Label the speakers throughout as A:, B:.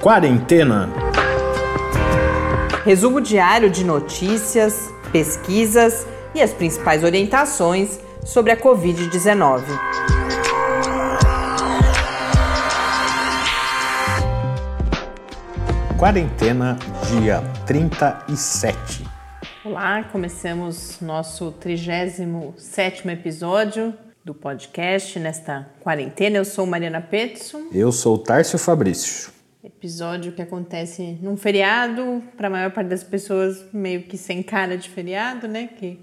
A: Quarentena.
B: Resumo diário de notícias, pesquisas e as principais orientações sobre a Covid-19.
A: Quarentena, dia 37.
B: Olá, começamos nosso 37 episódio do podcast nesta quarentena. Eu sou Mariana Petson.
A: Eu sou Tárcio Fabrício.
B: Episódio que acontece num feriado, para a maior parte das pessoas meio que sem cara de feriado, né? Que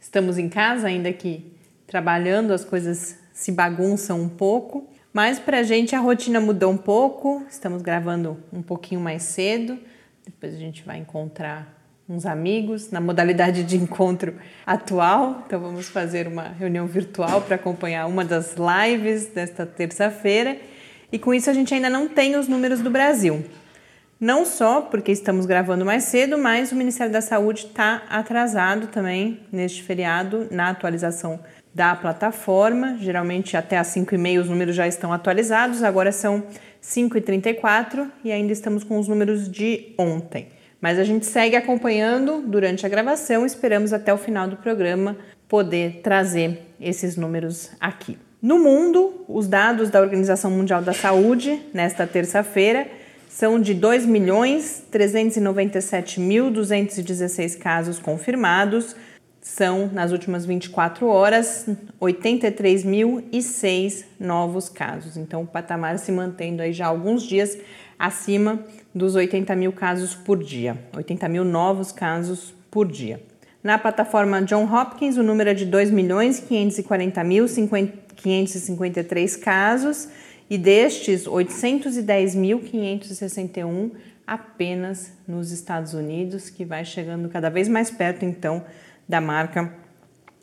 B: estamos em casa, ainda que trabalhando, as coisas se bagunçam um pouco. Mas para a gente a rotina mudou um pouco, estamos gravando um pouquinho mais cedo, depois a gente vai encontrar uns amigos na modalidade de encontro atual. Então vamos fazer uma reunião virtual para acompanhar uma das lives desta terça-feira. E com isso a gente ainda não tem os números do Brasil. Não só porque estamos gravando mais cedo, mas o Ministério da Saúde está atrasado também neste feriado na atualização da plataforma. Geralmente até às 5h30 os números já estão atualizados, agora são 5h34 e ainda estamos com os números de ontem. Mas a gente segue acompanhando durante a gravação, esperamos até o final do programa poder trazer esses números aqui. No mundo, os dados da Organização Mundial da Saúde nesta terça-feira são de 2.397.216 casos confirmados, são, nas últimas 24 horas, 83.006 novos casos. Então, o patamar se mantendo aí já alguns dias acima dos 80 mil casos por dia, 80 mil novos casos por dia. Na plataforma John Hopkins, o número é de 2.540.553 casos e destes, 810.561 apenas nos Estados Unidos, que vai chegando cada vez mais perto, então, da marca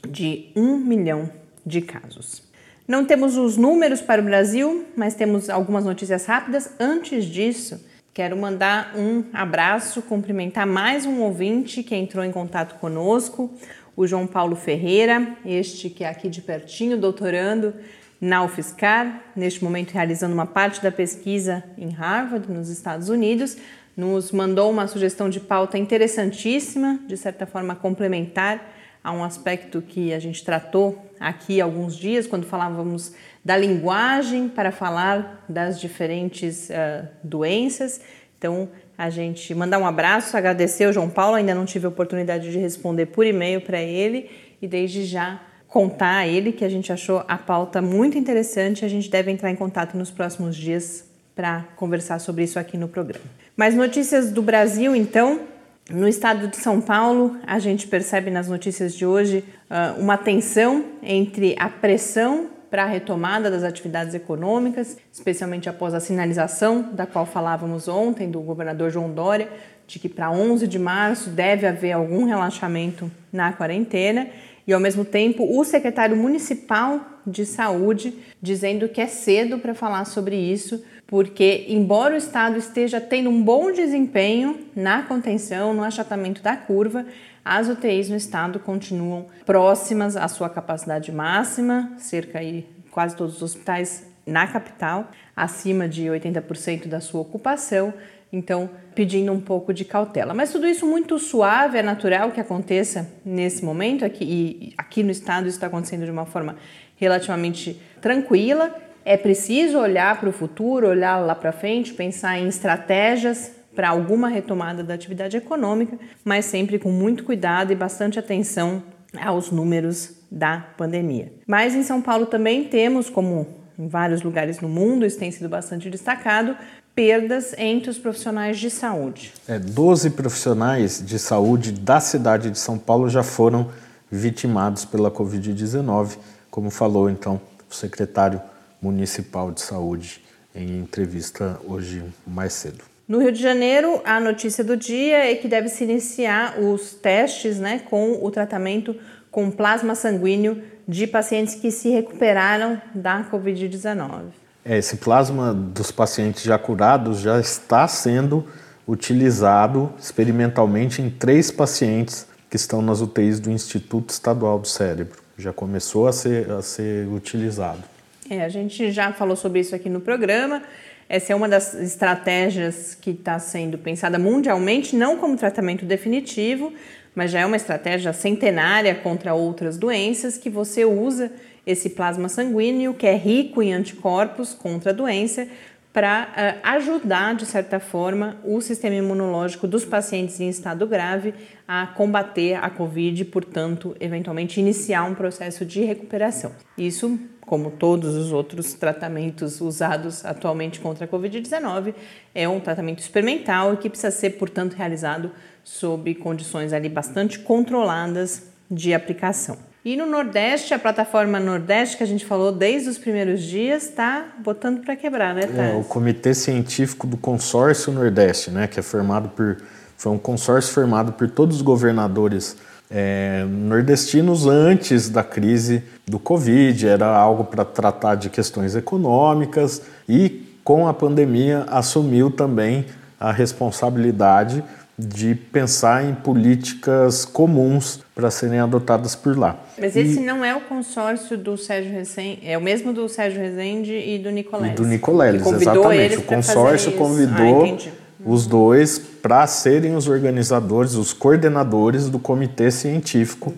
B: de 1 milhão de casos. Não temos os números para o Brasil, mas temos algumas notícias rápidas. Antes disso, quero mandar um abraço, cumprimentar mais um ouvinte que entrou em contato conosco, o João Paulo Ferreira, este que é aqui de pertinho, doutorando na UFSCar, neste momento realizando uma parte da pesquisa em Harvard, nos Estados Unidos, nos mandou uma sugestão de pauta interessantíssima, de certa forma complementar a um aspecto que a gente tratou aqui alguns dias, quando falávamos da linguagem para falar das diferentes uh, doenças. Então, a gente mandar um abraço, agradecer o João Paulo, ainda não tive a oportunidade de responder por e-mail para ele e desde já contar a ele que a gente achou a pauta muito interessante. A gente deve entrar em contato nos próximos dias para conversar sobre isso aqui no programa. Mais notícias do Brasil, então. No estado de São Paulo, a gente percebe nas notícias de hoje uh, uma tensão entre a pressão para a retomada das atividades econômicas, especialmente após a sinalização da qual falávamos ontem do governador João Dória, de que para 11 de março deve haver algum relaxamento na quarentena, e ao mesmo tempo o secretário municipal de saúde dizendo que é cedo para falar sobre isso, porque, embora o Estado esteja tendo um bom desempenho na contenção, no achatamento da curva, as UTIs no Estado continuam próximas à sua capacidade máxima, cerca aí quase todos os hospitais na capital, acima de 80% da sua ocupação, então pedindo um pouco de cautela. Mas tudo isso muito suave, é natural que aconteça nesse momento, aqui, e aqui no estado isso está acontecendo de uma forma relativamente tranquila é preciso olhar para o futuro, olhar lá para frente, pensar em estratégias para alguma retomada da atividade econômica, mas sempre com muito cuidado e bastante atenção aos números da pandemia. Mas em São Paulo também temos, como em vários lugares no mundo, isso tem sido bastante destacado, perdas entre os profissionais de saúde.
A: É, 12 profissionais de saúde da cidade de São Paulo já foram vitimados pela Covid-19, como falou então o secretário Municipal de Saúde em entrevista hoje mais cedo.
B: No Rio de Janeiro, a notícia do dia é que deve se iniciar os testes né, com o tratamento com plasma sanguíneo de pacientes que se recuperaram da Covid-19.
A: É, esse plasma dos pacientes já curados já está sendo utilizado experimentalmente em três pacientes que estão nas UTIs do Instituto Estadual do Cérebro. Já começou a ser, a ser utilizado.
B: É, a gente já falou sobre isso aqui no programa. Essa é uma das estratégias que está sendo pensada mundialmente, não como tratamento definitivo, mas já é uma estratégia centenária contra outras doenças que você usa esse plasma sanguíneo, que é rico em anticorpos contra a doença, para uh, ajudar, de certa forma, o sistema imunológico dos pacientes em estado grave a combater a Covid e, portanto, eventualmente iniciar um processo de recuperação. Isso, como todos os outros tratamentos usados atualmente contra a Covid-19, é um tratamento experimental e que precisa ser, portanto, realizado sob condições ali bastante controladas de aplicação. E no Nordeste, a plataforma Nordeste, que a gente falou desde os primeiros dias, está botando para quebrar, né,
A: Thales? É, o Comitê Científico do Consórcio Nordeste, né, que é formado por. Foi um consórcio formado por todos os governadores é, nordestinos antes da crise do Covid, era algo para tratar de questões econômicas e, com a pandemia, assumiu também a responsabilidade de pensar em políticas comuns para serem adotadas por lá.
B: Mas esse e... não é o consórcio do Sérgio Rezende, é o mesmo do Sérgio Rezende e do Nicoleles.
A: E do Nicoleles, exatamente. O consórcio convidou ah, os dois para serem os organizadores, os coordenadores do comitê científico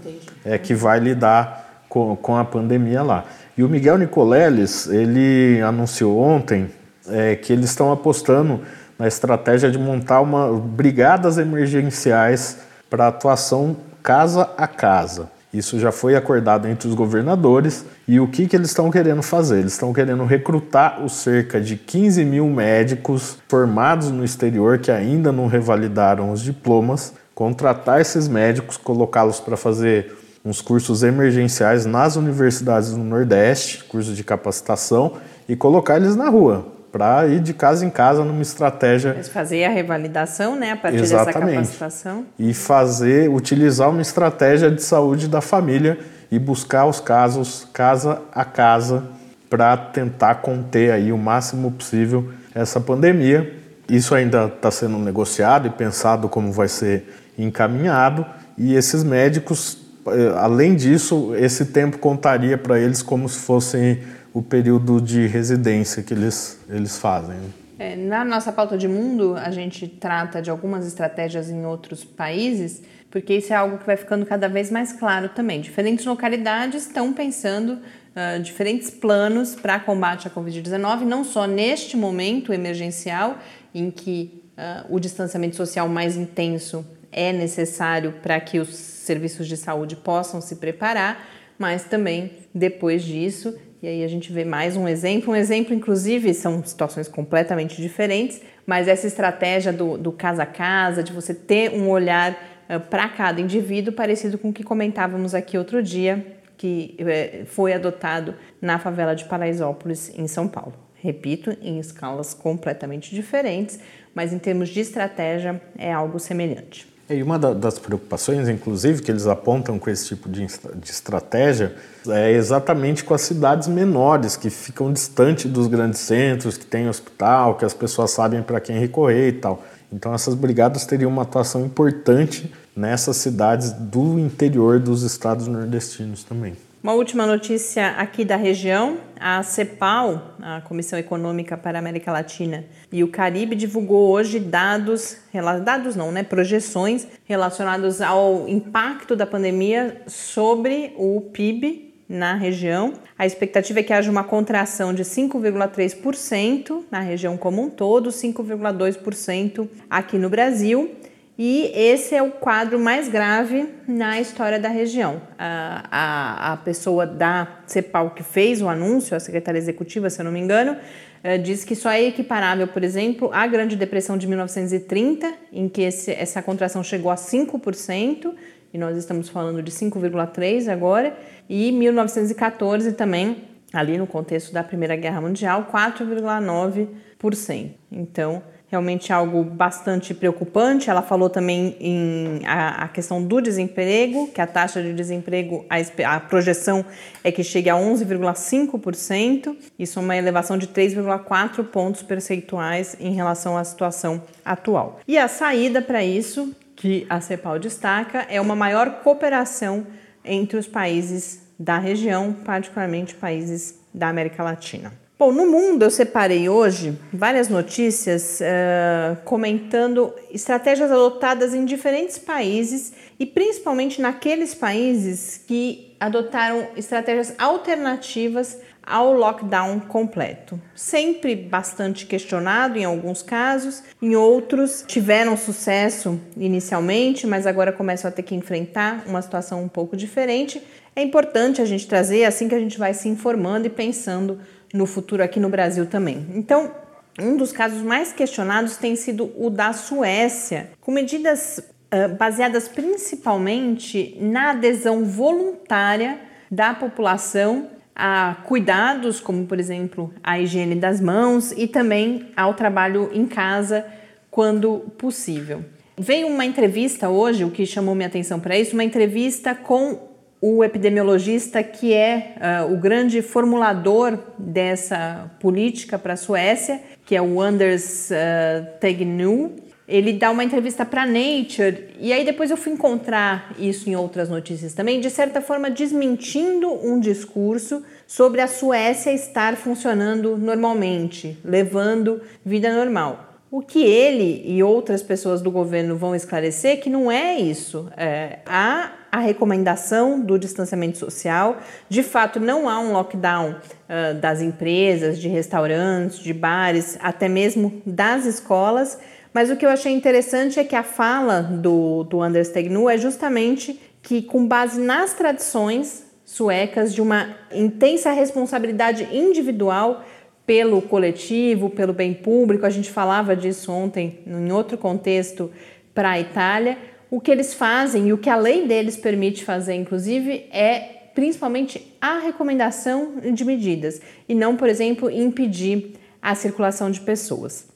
A: é, que vai lidar com, com a pandemia lá. E o Miguel Nicoleles, ele anunciou ontem é, que eles estão apostando na estratégia de montar uma brigadas emergenciais para atuação casa a casa. Isso já foi acordado entre os governadores e o que, que eles estão querendo fazer? Eles estão querendo recrutar os cerca de 15 mil médicos formados no exterior que ainda não revalidaram os diplomas, contratar esses médicos, colocá-los para fazer uns cursos emergenciais nas universidades do Nordeste, cursos de capacitação, e colocar eles na rua para ir de casa em casa numa estratégia.
B: Mas fazer a revalidação, né, a partir Exatamente. dessa capacitação.
A: E fazer, utilizar uma estratégia de saúde da família e buscar os casos casa a casa para tentar conter aí o máximo possível essa pandemia. Isso ainda está sendo negociado e pensado como vai ser encaminhado. E esses médicos, eh, além disso, esse tempo contaria para eles como se fossem o período de residência que eles, eles fazem. Né?
B: É, na nossa pauta de mundo, a gente trata de algumas estratégias em outros países, porque isso é algo que vai ficando cada vez mais claro também. Diferentes localidades estão pensando uh, diferentes planos para combate à Covid-19, não só neste momento emergencial, em que uh, o distanciamento social mais intenso é necessário para que os serviços de saúde possam se preparar, mas também depois disso e aí a gente vê mais um exemplo. Um exemplo, inclusive, são situações completamente diferentes, mas essa estratégia do, do casa a casa, de você ter um olhar uh, para cada indivíduo, parecido com o que comentávamos aqui outro dia, que uh, foi adotado na favela de Paraisópolis, em São Paulo. Repito, em escalas completamente diferentes, mas em termos de estratégia é algo semelhante.
A: E uma das preocupações, inclusive, que eles apontam com esse tipo de, de estratégia é exatamente com as cidades menores, que ficam distante dos grandes centros, que tem hospital, que as pessoas sabem para quem recorrer e tal. Então, essas brigadas teriam uma atuação importante nessas cidades do interior dos estados nordestinos também.
B: Uma última notícia aqui da região: a CEPAL, a Comissão Econômica para a América Latina e o Caribe, divulgou hoje dados, dados não, né, projeções relacionados ao impacto da pandemia sobre o PIB na região. A expectativa é que haja uma contração de 5,3% na região como um todo, 5,2% aqui no Brasil e esse é o quadro mais grave na história da região. A, a, a pessoa da CEPAL que fez o anúncio, a secretária executiva, se eu não me engano, uh, diz que só é equiparável, por exemplo, à Grande Depressão de 1930, em que esse, essa contração chegou a 5%, e nós estamos falando de 5,3% agora, e 1914 também, ali no contexto da Primeira Guerra Mundial, 4,9%. Então, realmente algo bastante preocupante. Ela falou também em a, a questão do desemprego, que a taxa de desemprego, a, a projeção é que chegue a 11,5%, isso é uma elevação de 3,4 pontos percentuais em relação à situação atual. E a saída para isso, que a CEPAL destaca, é uma maior cooperação entre os países da região, particularmente países da América Latina. Bom, no mundo eu separei hoje várias notícias uh, comentando estratégias adotadas em diferentes países e principalmente naqueles países que adotaram estratégias alternativas ao lockdown completo. Sempre bastante questionado em alguns casos, em outros tiveram sucesso inicialmente, mas agora começam a ter que enfrentar uma situação um pouco diferente. É importante a gente trazer assim que a gente vai se informando e pensando no futuro aqui no Brasil também. Então, um dos casos mais questionados tem sido o da Suécia, com medidas uh, baseadas principalmente na adesão voluntária da população a cuidados, como por exemplo a higiene das mãos e também ao trabalho em casa quando possível. Veio uma entrevista hoje, o que chamou minha atenção para isso, uma entrevista com o epidemiologista que é uh, o grande formulador dessa política para a Suécia, que é o Anders uh. Ele dá uma entrevista para Nature e aí depois eu fui encontrar isso em outras notícias também, de certa forma desmentindo um discurso sobre a Suécia estar funcionando normalmente, levando vida normal. O que ele e outras pessoas do governo vão esclarecer que não é isso. É, há a recomendação do distanciamento social. De fato, não há um lockdown uh, das empresas, de restaurantes, de bares, até mesmo das escolas. Mas o que eu achei interessante é que a fala do, do Anders Tegnu é justamente que, com base nas tradições suecas de uma intensa responsabilidade individual pelo coletivo, pelo bem público, a gente falava disso ontem em outro contexto para a Itália o que eles fazem e o que a lei deles permite fazer, inclusive, é principalmente a recomendação de medidas e não, por exemplo, impedir a circulação de pessoas.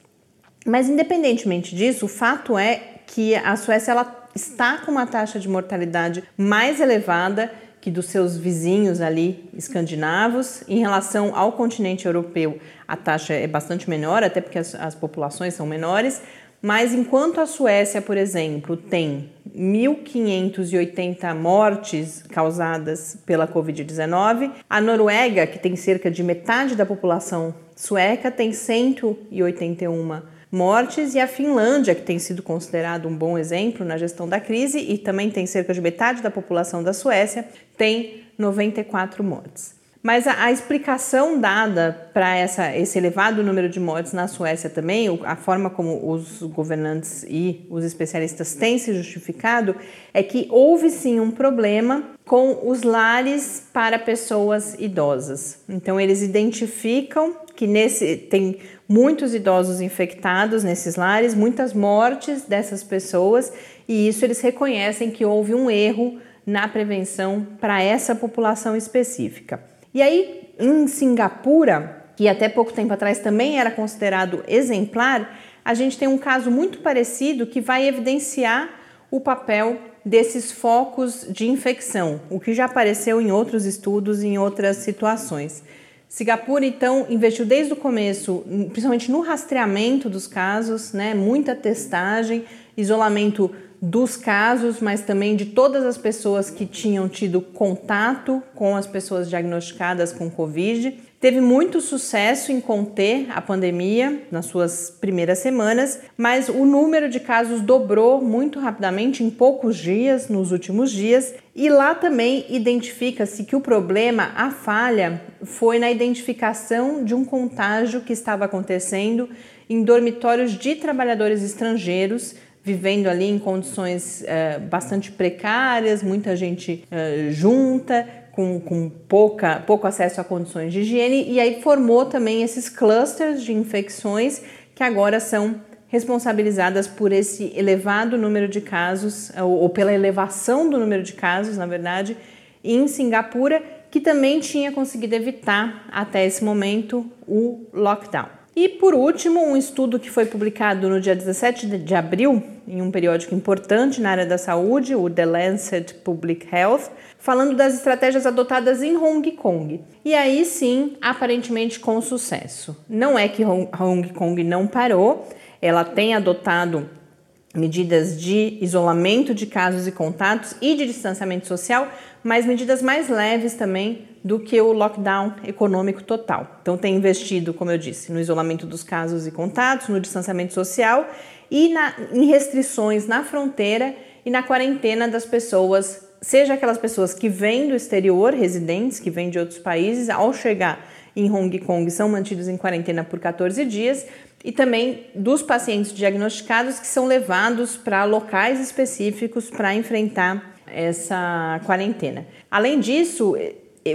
B: Mas independentemente disso, o fato é que a Suécia ela está com uma taxa de mortalidade mais elevada que dos seus vizinhos ali escandinavos. Em relação ao continente europeu, a taxa é bastante menor, até porque as, as populações são menores, mas enquanto a Suécia, por exemplo, tem 1.580 mortes causadas pela Covid-19, a Noruega, que tem cerca de metade da população sueca, tem 181 mortes, e a Finlândia, que tem sido considerado um bom exemplo na gestão da crise e também tem cerca de metade da população da Suécia, tem 94 mortes. Mas a, a explicação dada para esse elevado número de mortes na Suécia também, a forma como os governantes e os especialistas têm se justificado, é que houve sim um problema com os lares para pessoas idosas. Então eles identificam que nesse tem muitos idosos infectados nesses lares, muitas mortes dessas pessoas, e isso eles reconhecem que houve um erro na prevenção para essa população específica. E aí, em Singapura, que até pouco tempo atrás também era considerado exemplar, a gente tem um caso muito parecido que vai evidenciar o papel desses focos de infecção, o que já apareceu em outros estudos em outras situações. Singapura, então, investiu desde o começo, principalmente no rastreamento dos casos, né, muita testagem, isolamento dos casos, mas também de todas as pessoas que tinham tido contato com as pessoas diagnosticadas com Covid. Teve muito sucesso em conter a pandemia nas suas primeiras semanas, mas o número de casos dobrou muito rapidamente em poucos dias, nos últimos dias, e lá também identifica-se que o problema, a falha, foi na identificação de um contágio que estava acontecendo em dormitórios de trabalhadores estrangeiros vivendo ali em condições uh, bastante precárias, muita gente uh, junta, com, com pouca, pouco acesso a condições de higiene, e aí formou também esses clusters de infecções que agora são responsabilizadas por esse elevado número de casos, ou, ou pela elevação do número de casos, na verdade, em Singapura, que também tinha conseguido evitar até esse momento o lockdown. E por último, um estudo que foi publicado no dia 17 de abril, em um periódico importante na área da saúde, o The Lancet Public Health, falando das estratégias adotadas em Hong Kong. E aí sim, aparentemente com sucesso. Não é que Hong Kong não parou, ela tem adotado medidas de isolamento de casos e contatos e de distanciamento social, mas medidas mais leves também do que o lockdown econômico total. Então, tem investido, como eu disse, no isolamento dos casos e contatos, no distanciamento social e na, em restrições na fronteira e na quarentena das pessoas, seja aquelas pessoas que vêm do exterior, residentes que vêm de outros países, ao chegar em Hong Kong são mantidos em quarentena por 14 dias, e também dos pacientes diagnosticados que são levados para locais específicos para enfrentar essa quarentena. Além disso,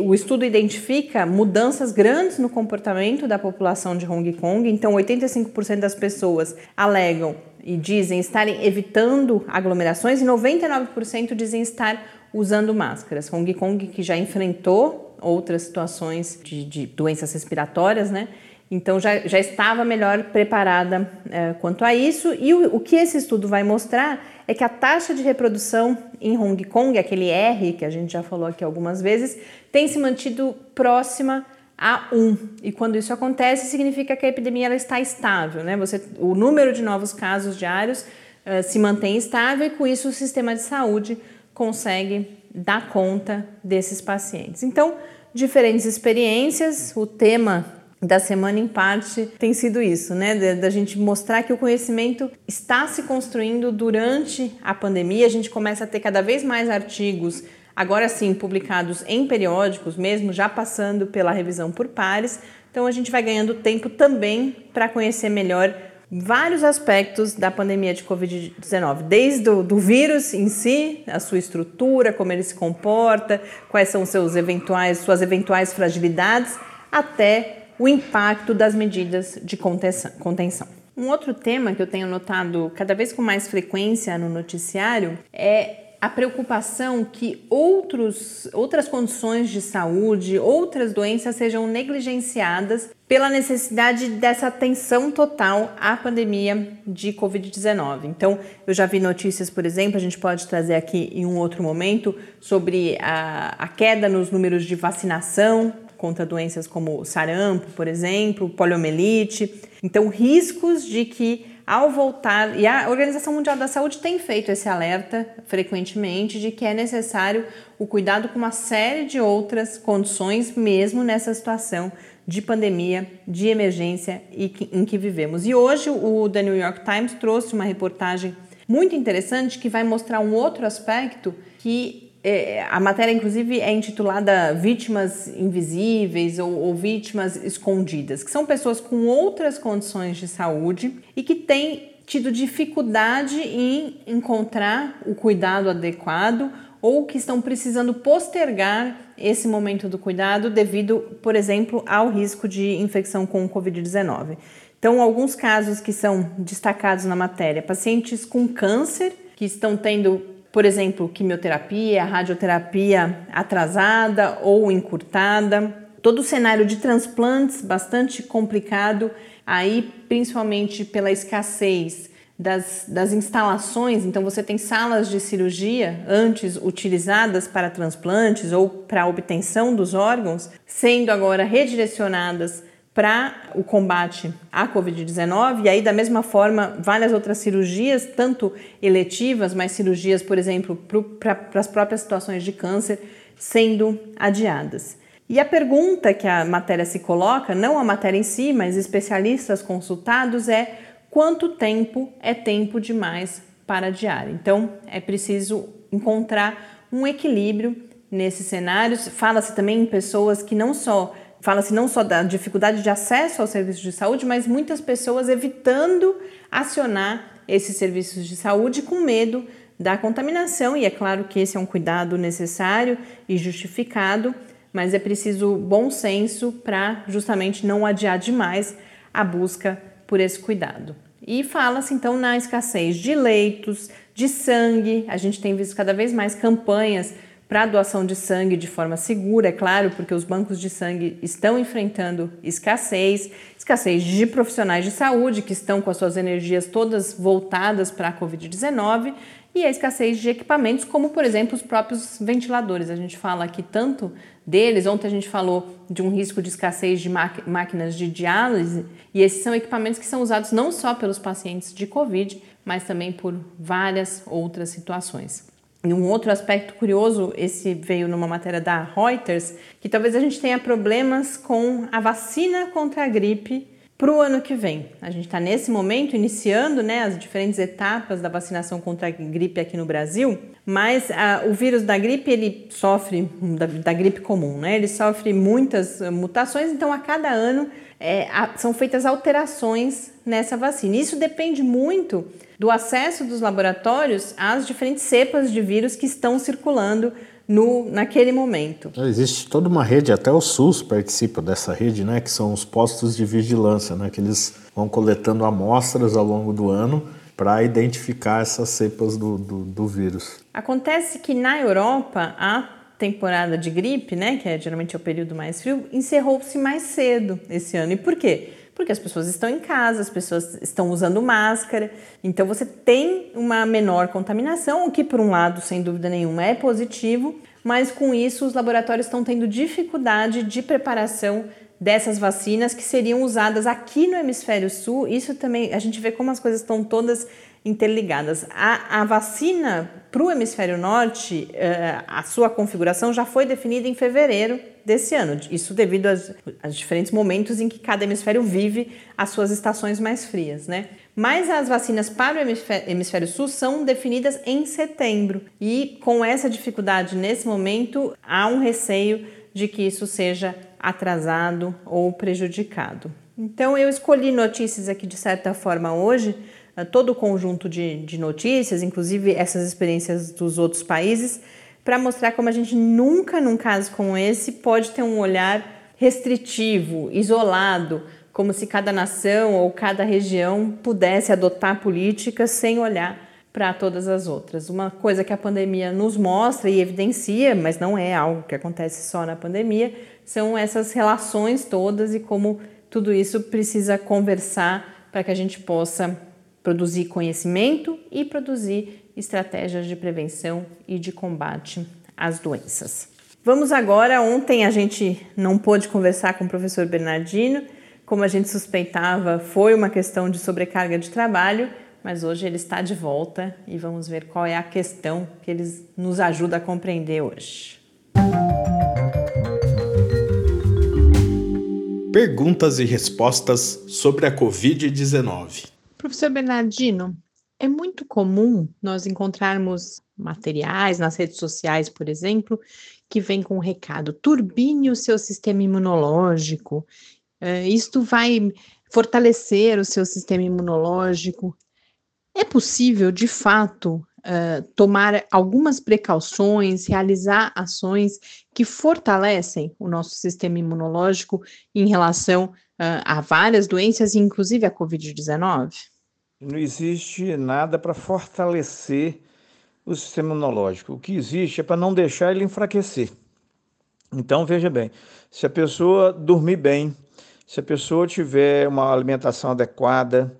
B: o estudo identifica mudanças grandes no comportamento da população de Hong Kong, então 85% das pessoas alegam e dizem estarem evitando aglomerações e 99% dizem estar usando máscaras. Hong Kong que já enfrentou outras situações de, de doenças respiratórias, né? Então já, já estava melhor preparada é, quanto a isso. E o, o que esse estudo vai mostrar é que a taxa de reprodução em Hong Kong, aquele R que a gente já falou aqui algumas vezes, tem se mantido próxima a 1. E quando isso acontece, significa que a epidemia ela está estável, né? Você, o número de novos casos diários uh, se mantém estável e com isso o sistema de saúde consegue dar conta desses pacientes. Então, diferentes experiências, o tema da semana em parte tem sido isso, né? Da gente mostrar que o conhecimento está se construindo durante a pandemia. A gente começa a ter cada vez mais artigos, agora sim, publicados em periódicos, mesmo já passando pela revisão por pares. Então a gente vai ganhando tempo também para conhecer melhor vários aspectos da pandemia de Covid-19, desde o do vírus em si, a sua estrutura, como ele se comporta, quais são seus eventuais, suas eventuais fragilidades, até o impacto das medidas de contenção. Um outro tema que eu tenho notado cada vez com mais frequência no noticiário é a preocupação que outros, outras condições de saúde, outras doenças sejam negligenciadas pela necessidade dessa atenção total à pandemia de Covid-19. Então, eu já vi notícias, por exemplo, a gente pode trazer aqui em um outro momento, sobre a, a queda nos números de vacinação contra doenças como sarampo, por exemplo, poliomielite. Então, riscos de que ao voltar, e a Organização Mundial da Saúde tem feito esse alerta frequentemente de que é necessário o cuidado com uma série de outras condições, mesmo nessa situação de pandemia, de emergência em que vivemos. E hoje o The New York Times trouxe uma reportagem muito interessante que vai mostrar um outro aspecto que é, a matéria, inclusive, é intitulada Vítimas Invisíveis ou, ou, Vítimas Escondidas, que são pessoas com outras condições de saúde e que têm tido dificuldade em encontrar o cuidado adequado ou que estão precisando postergar esse momento do cuidado devido, por exemplo, ao risco de infecção com o Covid-19. Então, alguns casos que são destacados na matéria: pacientes com câncer que estão tendo por exemplo, quimioterapia, radioterapia atrasada ou encurtada, todo o cenário de transplantes bastante complicado, aí principalmente pela escassez das, das instalações. Então, você tem salas de cirurgia antes utilizadas para transplantes ou para obtenção dos órgãos, sendo agora redirecionadas para o combate à Covid-19, e aí, da mesma forma, várias outras cirurgias, tanto eletivas, mas cirurgias, por exemplo, para as próprias situações de câncer, sendo adiadas. E a pergunta que a matéria se coloca, não a matéria em si, mas especialistas consultados, é quanto tempo é tempo demais para adiar? Então, é preciso encontrar um equilíbrio nesses cenários. Fala-se também em pessoas que não só Fala-se não só da dificuldade de acesso aos serviços de saúde, mas muitas pessoas evitando acionar esses serviços de saúde com medo da contaminação, e é claro que esse é um cuidado necessário e justificado, mas é preciso bom senso para justamente não adiar demais a busca por esse cuidado. E fala-se então na escassez de leitos, de sangue, a gente tem visto cada vez mais campanhas para doação de sangue de forma segura, é claro, porque os bancos de sangue estão enfrentando escassez, escassez de profissionais de saúde que estão com as suas energias todas voltadas para a Covid-19 e a escassez de equipamentos, como por exemplo os próprios ventiladores. A gente fala aqui tanto deles, ontem a gente falou de um risco de escassez de máquinas de diálise, e esses são equipamentos que são usados não só pelos pacientes de Covid, mas também por várias outras situações. E um outro aspecto curioso, esse veio numa matéria da Reuters, que talvez a gente tenha problemas com a vacina contra a gripe para o ano que vem. A gente está nesse momento iniciando né, as diferentes etapas da vacinação contra a gripe aqui no Brasil, mas a, o vírus da gripe ele sofre da, da, gripe comum, né? Ele sofre muitas mutações, então a cada ano é, a, são feitas alterações nessa vacina. Isso depende muito do acesso dos laboratórios às diferentes cepas de vírus que estão circulando no, naquele momento.
A: Existe toda uma rede, até o SUS participa dessa rede, né, que são os postos de vigilância, né, que eles vão coletando amostras ao longo do ano para identificar essas cepas do, do, do, vírus.
B: Acontece que na Europa a temporada de gripe, né, que é geralmente é o período mais frio, encerrou-se mais cedo esse ano. E por quê? Porque as pessoas estão em casa, as pessoas estão usando máscara, então você tem uma menor contaminação, o que por um lado, sem dúvida nenhuma, é positivo, mas com isso os laboratórios estão tendo dificuldade de preparação dessas vacinas que seriam usadas aqui no hemisfério sul. Isso também a gente vê como as coisas estão todas interligadas. A, a vacina para o hemisfério norte, uh, a sua configuração já foi definida em fevereiro desse ano. Isso devido aos, diferentes momentos em que cada hemisfério vive as suas estações mais frias, né? Mas as vacinas para o hemisfério sul são definidas em setembro. E com essa dificuldade nesse momento, há um receio de que isso seja atrasado ou prejudicado. Então eu escolhi notícias aqui de certa forma hoje todo o conjunto de, de notícias, inclusive essas experiências dos outros países, para mostrar como a gente nunca, num caso como esse, pode ter um olhar restritivo, isolado, como se cada nação ou cada região pudesse adotar políticas sem olhar para todas as outras. Uma coisa que a pandemia nos mostra e evidencia, mas não é algo que acontece só na pandemia, são essas relações todas e como tudo isso precisa conversar para que a gente possa produzir conhecimento e produzir estratégias de prevenção e de combate às doenças. Vamos agora, ontem a gente não pôde conversar com o professor Bernardino, como a gente suspeitava, foi uma questão de sobrecarga de trabalho, mas hoje ele está de volta e vamos ver qual é a questão que ele nos ajuda a compreender hoje.
A: Perguntas e respostas sobre a Covid-19.
B: Professor Bernardino, é muito comum nós encontrarmos materiais nas redes sociais, por exemplo, que vem com o recado: turbine o seu sistema imunológico, uh, isto vai fortalecer o seu sistema imunológico. É possível, de fato, uh, tomar algumas precauções, realizar ações que fortalecem o nosso sistema imunológico em relação uh, a várias doenças, inclusive a Covid-19?
C: Não existe nada para fortalecer o sistema imunológico. O que existe é para não deixar ele enfraquecer. Então, veja bem, se a pessoa dormir bem, se a pessoa tiver uma alimentação adequada,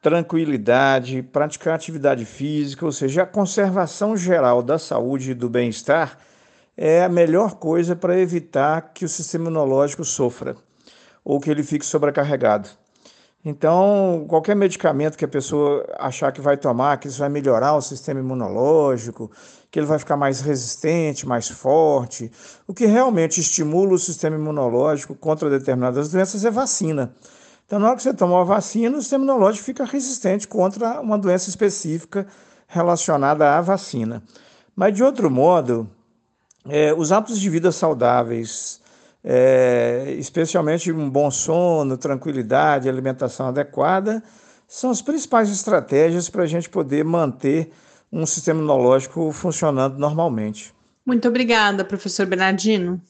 C: tranquilidade, praticar atividade física, ou seja, a conservação geral da saúde e do bem-estar é a melhor coisa para evitar que o sistema imunológico sofra ou que ele fique sobrecarregado. Então, qualquer medicamento que a pessoa achar que vai tomar, que isso vai melhorar o sistema imunológico, que ele vai ficar mais resistente, mais forte, o que realmente estimula o sistema imunológico contra determinadas doenças é vacina. Então, na hora que você toma a vacina, o sistema imunológico fica resistente contra uma doença específica relacionada à vacina. Mas, de outro modo, é, os hábitos de vida saudáveis, é, especialmente um bom sono, tranquilidade, alimentação adequada, são as principais estratégias para a gente poder manter um sistema imunológico funcionando normalmente.
B: Muito obrigada, professor Bernardino.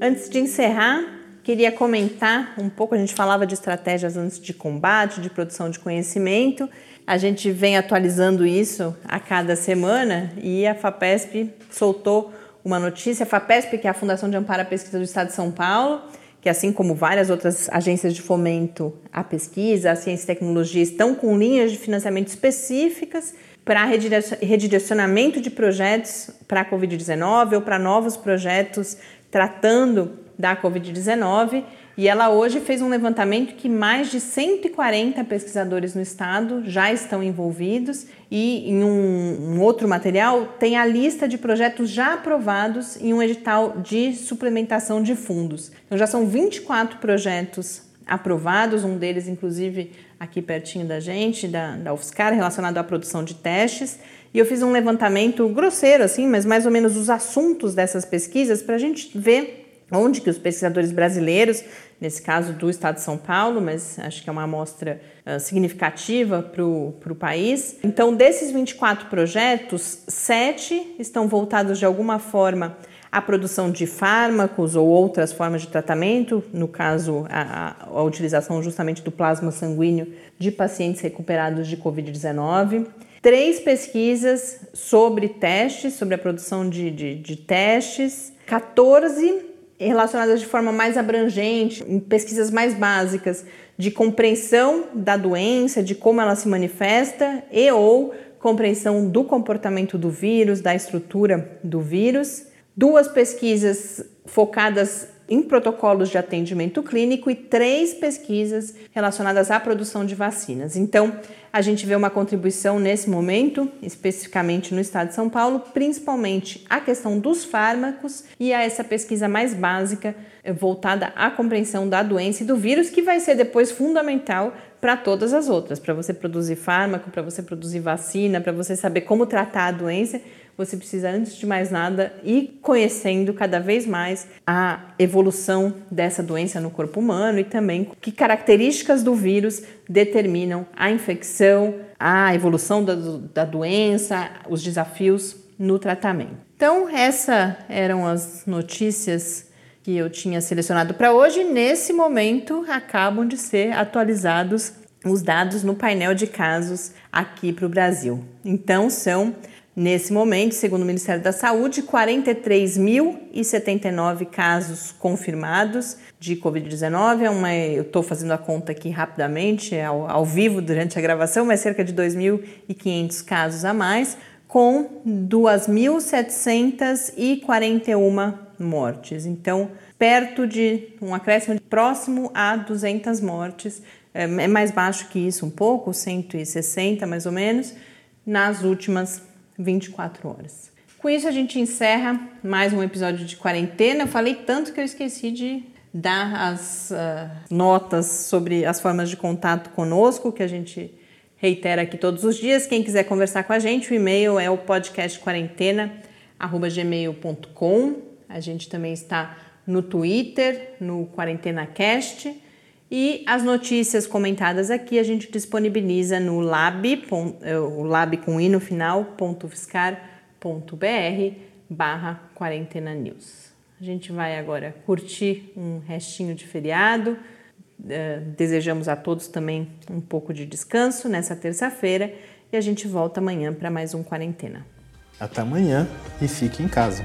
B: Antes de encerrar, queria comentar um pouco. A gente falava de estratégias antes de combate, de produção de conhecimento. A gente vem atualizando isso a cada semana e a FAPESP soltou uma notícia. A FAPESP, que é a Fundação de Amparo à Pesquisa do Estado de São Paulo, que assim como várias outras agências de fomento à pesquisa, à ciência e tecnologia, estão com linhas de financiamento específicas para redirecionamento de projetos para a Covid-19 ou para novos projetos tratando da Covid-19 e ela hoje fez um levantamento que mais de 140 pesquisadores no estado já estão envolvidos e em um, um, outro material tem a lista de projetos já aprovados em um edital de suplementação de fundos. Então já são 24 projetos aprovados, um deles inclusive aqui pertinho da gente, da, da UFSCar, relacionado à produção de testes. E eu fiz um levantamento grosseiro, assim, mas mais ou menos os assuntos dessas pesquisas para a gente ver onde que os pesquisadores brasileiros, nesse caso do estado de São Paulo, mas acho que é uma amostra uh, significativa para o país. Então, desses 24 projetos, sete estão voltados de alguma forma à produção de fármacos ou outras formas de tratamento, no caso, a, a utilização justamente do plasma sanguíneo de pacientes recuperados de Covid-19 três pesquisas sobre testes, sobre a produção de, de, de testes, 14 relacionadas de forma mais abrangente, em pesquisas mais básicas de compreensão da doença, de como ela se manifesta e ou compreensão do comportamento do vírus, da estrutura do vírus. Duas pesquisas focadas em protocolos de atendimento clínico e três pesquisas relacionadas à produção de vacinas. Então, a gente vê uma contribuição nesse momento, especificamente no estado de São Paulo, principalmente a questão dos fármacos e a essa pesquisa mais básica eh, voltada à compreensão da doença e do vírus, que vai ser depois fundamental para todas as outras, para você produzir fármaco, para você produzir vacina, para você saber como tratar a doença você precisa, antes de mais nada, ir conhecendo cada vez mais a evolução dessa doença no corpo humano e também que características do vírus determinam a infecção, a evolução da, da doença, os desafios no tratamento. Então, essas eram as notícias que eu tinha selecionado para hoje. Nesse momento, acabam de ser atualizados os dados no painel de casos aqui para o Brasil. Então, são Nesse momento, segundo o Ministério da Saúde, 43.079 casos confirmados de Covid-19. É uma, eu estou fazendo a conta aqui rapidamente, é ao, ao vivo durante a gravação, mas cerca de 2.500 casos a mais, com 2.741 mortes. Então, perto de um acréscimo próximo a 200 mortes, é, é mais baixo que isso um pouco, 160 mais ou menos, nas últimas 24 horas. Com isso, a gente encerra mais um episódio de quarentena. Eu falei tanto que eu esqueci de dar as uh, notas sobre as formas de contato conosco, que a gente reitera aqui todos os dias. Quem quiser conversar com a gente, o e-mail é o podcastquarentena.gmail.com. A gente também está no Twitter, no QuarentenaCast. E as notícias comentadas aqui a gente disponibiliza no lab, é, o lab com i no final, ponto .br barra quarentena news. A gente vai agora curtir um restinho de feriado. É, desejamos a todos também um pouco de descanso nessa terça-feira e a gente volta amanhã para mais um quarentena.
A: Até amanhã e fique em casa.